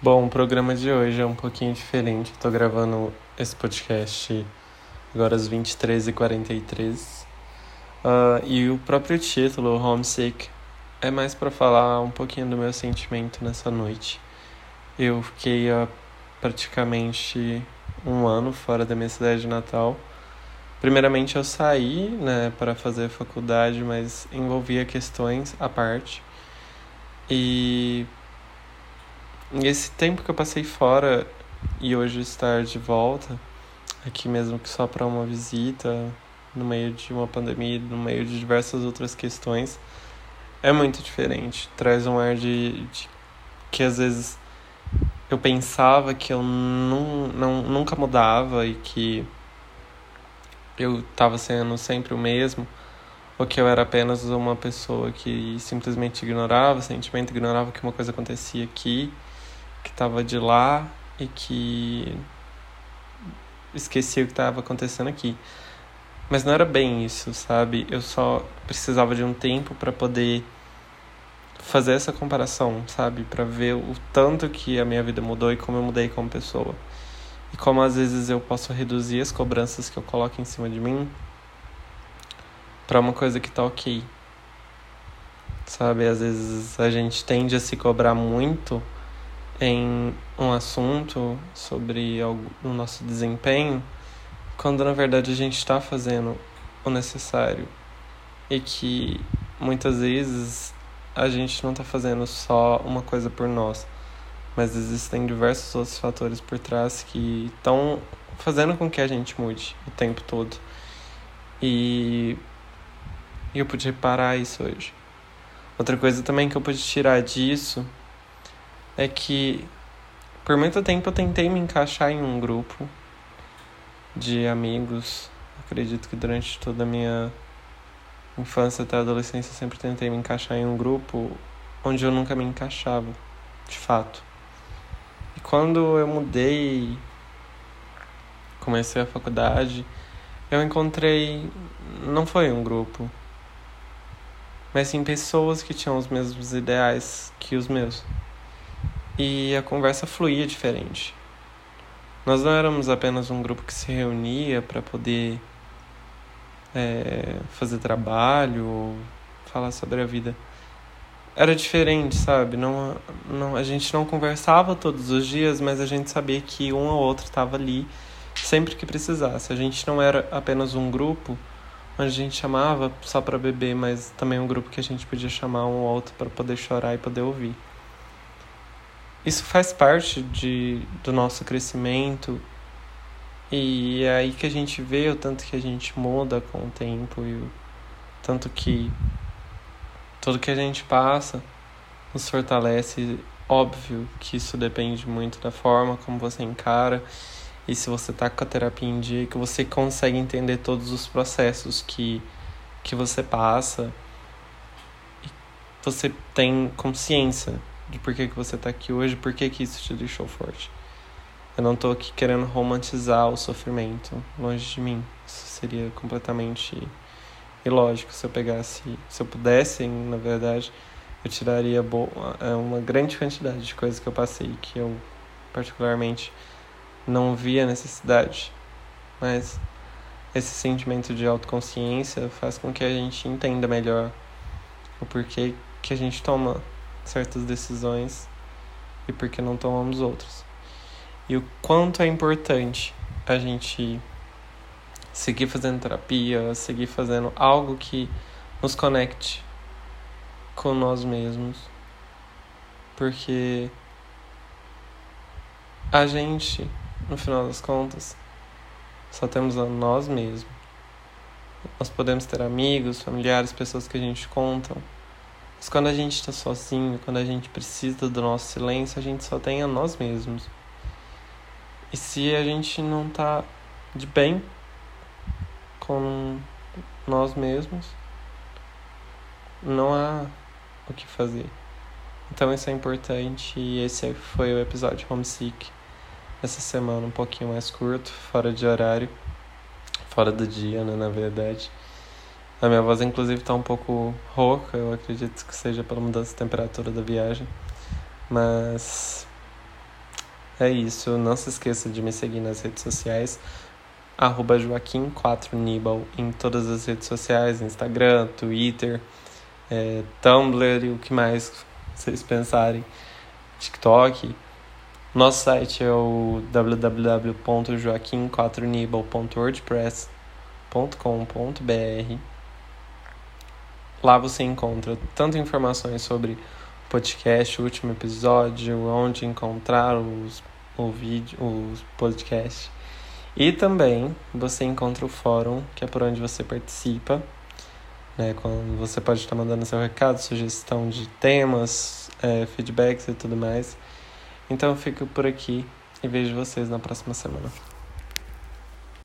Bom, o programa de hoje é um pouquinho diferente. Estou gravando esse podcast agora às 23h43. Uh, e o próprio título, Homesick, é mais para falar um pouquinho do meu sentimento nessa noite. Eu fiquei há praticamente um ano fora da minha cidade de Natal. Primeiramente eu saí né, para fazer faculdade, mas envolvia questões à parte. E esse tempo que eu passei fora e hoje estar de volta, aqui mesmo que só para uma visita, no meio de uma pandemia, no meio de diversas outras questões, é muito diferente. Traz um ar de, de que às vezes eu pensava que eu não, não, nunca mudava e que eu estava sendo sempre o mesmo, ou que eu era apenas uma pessoa que simplesmente ignorava o sentimento, ignorava que uma coisa acontecia aqui que estava de lá e que esquecia o que estava acontecendo aqui. Mas não era bem isso, sabe? Eu só precisava de um tempo para poder fazer essa comparação, sabe? Para ver o tanto que a minha vida mudou e como eu mudei como pessoa. E como às vezes eu posso reduzir as cobranças que eu coloco em cima de mim para uma coisa que tá ok. Sabe? Às vezes a gente tende a se cobrar muito em um assunto sobre o nosso desempenho, quando na verdade a gente está fazendo o necessário e que muitas vezes a gente não está fazendo só uma coisa por nós, mas existem diversos outros fatores por trás que estão fazendo com que a gente mude o tempo todo. E eu pude reparar isso hoje. Outra coisa também que eu pude tirar disso é que por muito tempo eu tentei me encaixar em um grupo de amigos. Acredito que durante toda a minha infância até a adolescência eu sempre tentei me encaixar em um grupo onde eu nunca me encaixava, de fato. E quando eu mudei, comecei a faculdade, eu encontrei não foi um grupo, mas sim pessoas que tinham os mesmos ideais que os meus e a conversa fluía diferente. Nós não éramos apenas um grupo que se reunia para poder é, fazer trabalho ou falar sobre a vida. Era diferente, sabe? Não, não, a gente não conversava todos os dias, mas a gente sabia que um ou outro estava ali sempre que precisasse. A gente não era apenas um grupo onde a gente chamava só para beber, mas também um grupo que a gente podia chamar um ou outro para poder chorar e poder ouvir. Isso faz parte de, do nosso crescimento e é aí que a gente vê o tanto que a gente muda com o tempo e o tanto que tudo que a gente passa nos fortalece. Óbvio que isso depende muito da forma como você encara e se você tá com a terapia em dia, que você consegue entender todos os processos que, que você passa e você tem consciência de por que, que você está aqui hoje, por que, que isso te deixou forte. Eu não estou aqui querendo romantizar o sofrimento, longe de mim. Isso seria completamente ilógico se eu pegasse, se eu pudesse, na verdade, eu tiraria é, uma grande quantidade de coisas que eu passei que eu particularmente não via necessidade. Mas esse sentimento de autoconsciência faz com que a gente entenda melhor o porquê que a gente toma certas decisões e por que não tomamos outras. E o quanto é importante a gente seguir fazendo terapia, seguir fazendo algo que nos conecte com nós mesmos. Porque a gente, no final das contas, só temos a nós mesmos. Nós podemos ter amigos, familiares, pessoas que a gente conta mas quando a gente está sozinho, quando a gente precisa do nosso silêncio, a gente só tem a nós mesmos. E se a gente não tá de bem com nós mesmos, não há o que fazer. Então isso é importante e esse foi o episódio Homesick essa semana um pouquinho mais curto, fora de horário, fora do dia, né, na verdade. A minha voz, inclusive, está um pouco rouca, eu acredito que seja pela mudança de temperatura da viagem. Mas É isso. Não se esqueça de me seguir nas redes sociais. Arroba Joaquim4Nibal em todas as redes sociais, Instagram, Twitter, é, Tumblr e o que mais vocês pensarem. TikTok. Nosso site é o www.joaquim4nibal.wordpress.com.br Lá você encontra tanto informações sobre podcast, o último episódio, onde encontrar os, o vídeo, os podcasts. E também você encontra o fórum, que é por onde você participa. Né, quando você pode estar mandando seu recado, sugestão de temas, é, feedbacks e tudo mais. Então eu fico por aqui e vejo vocês na próxima semana.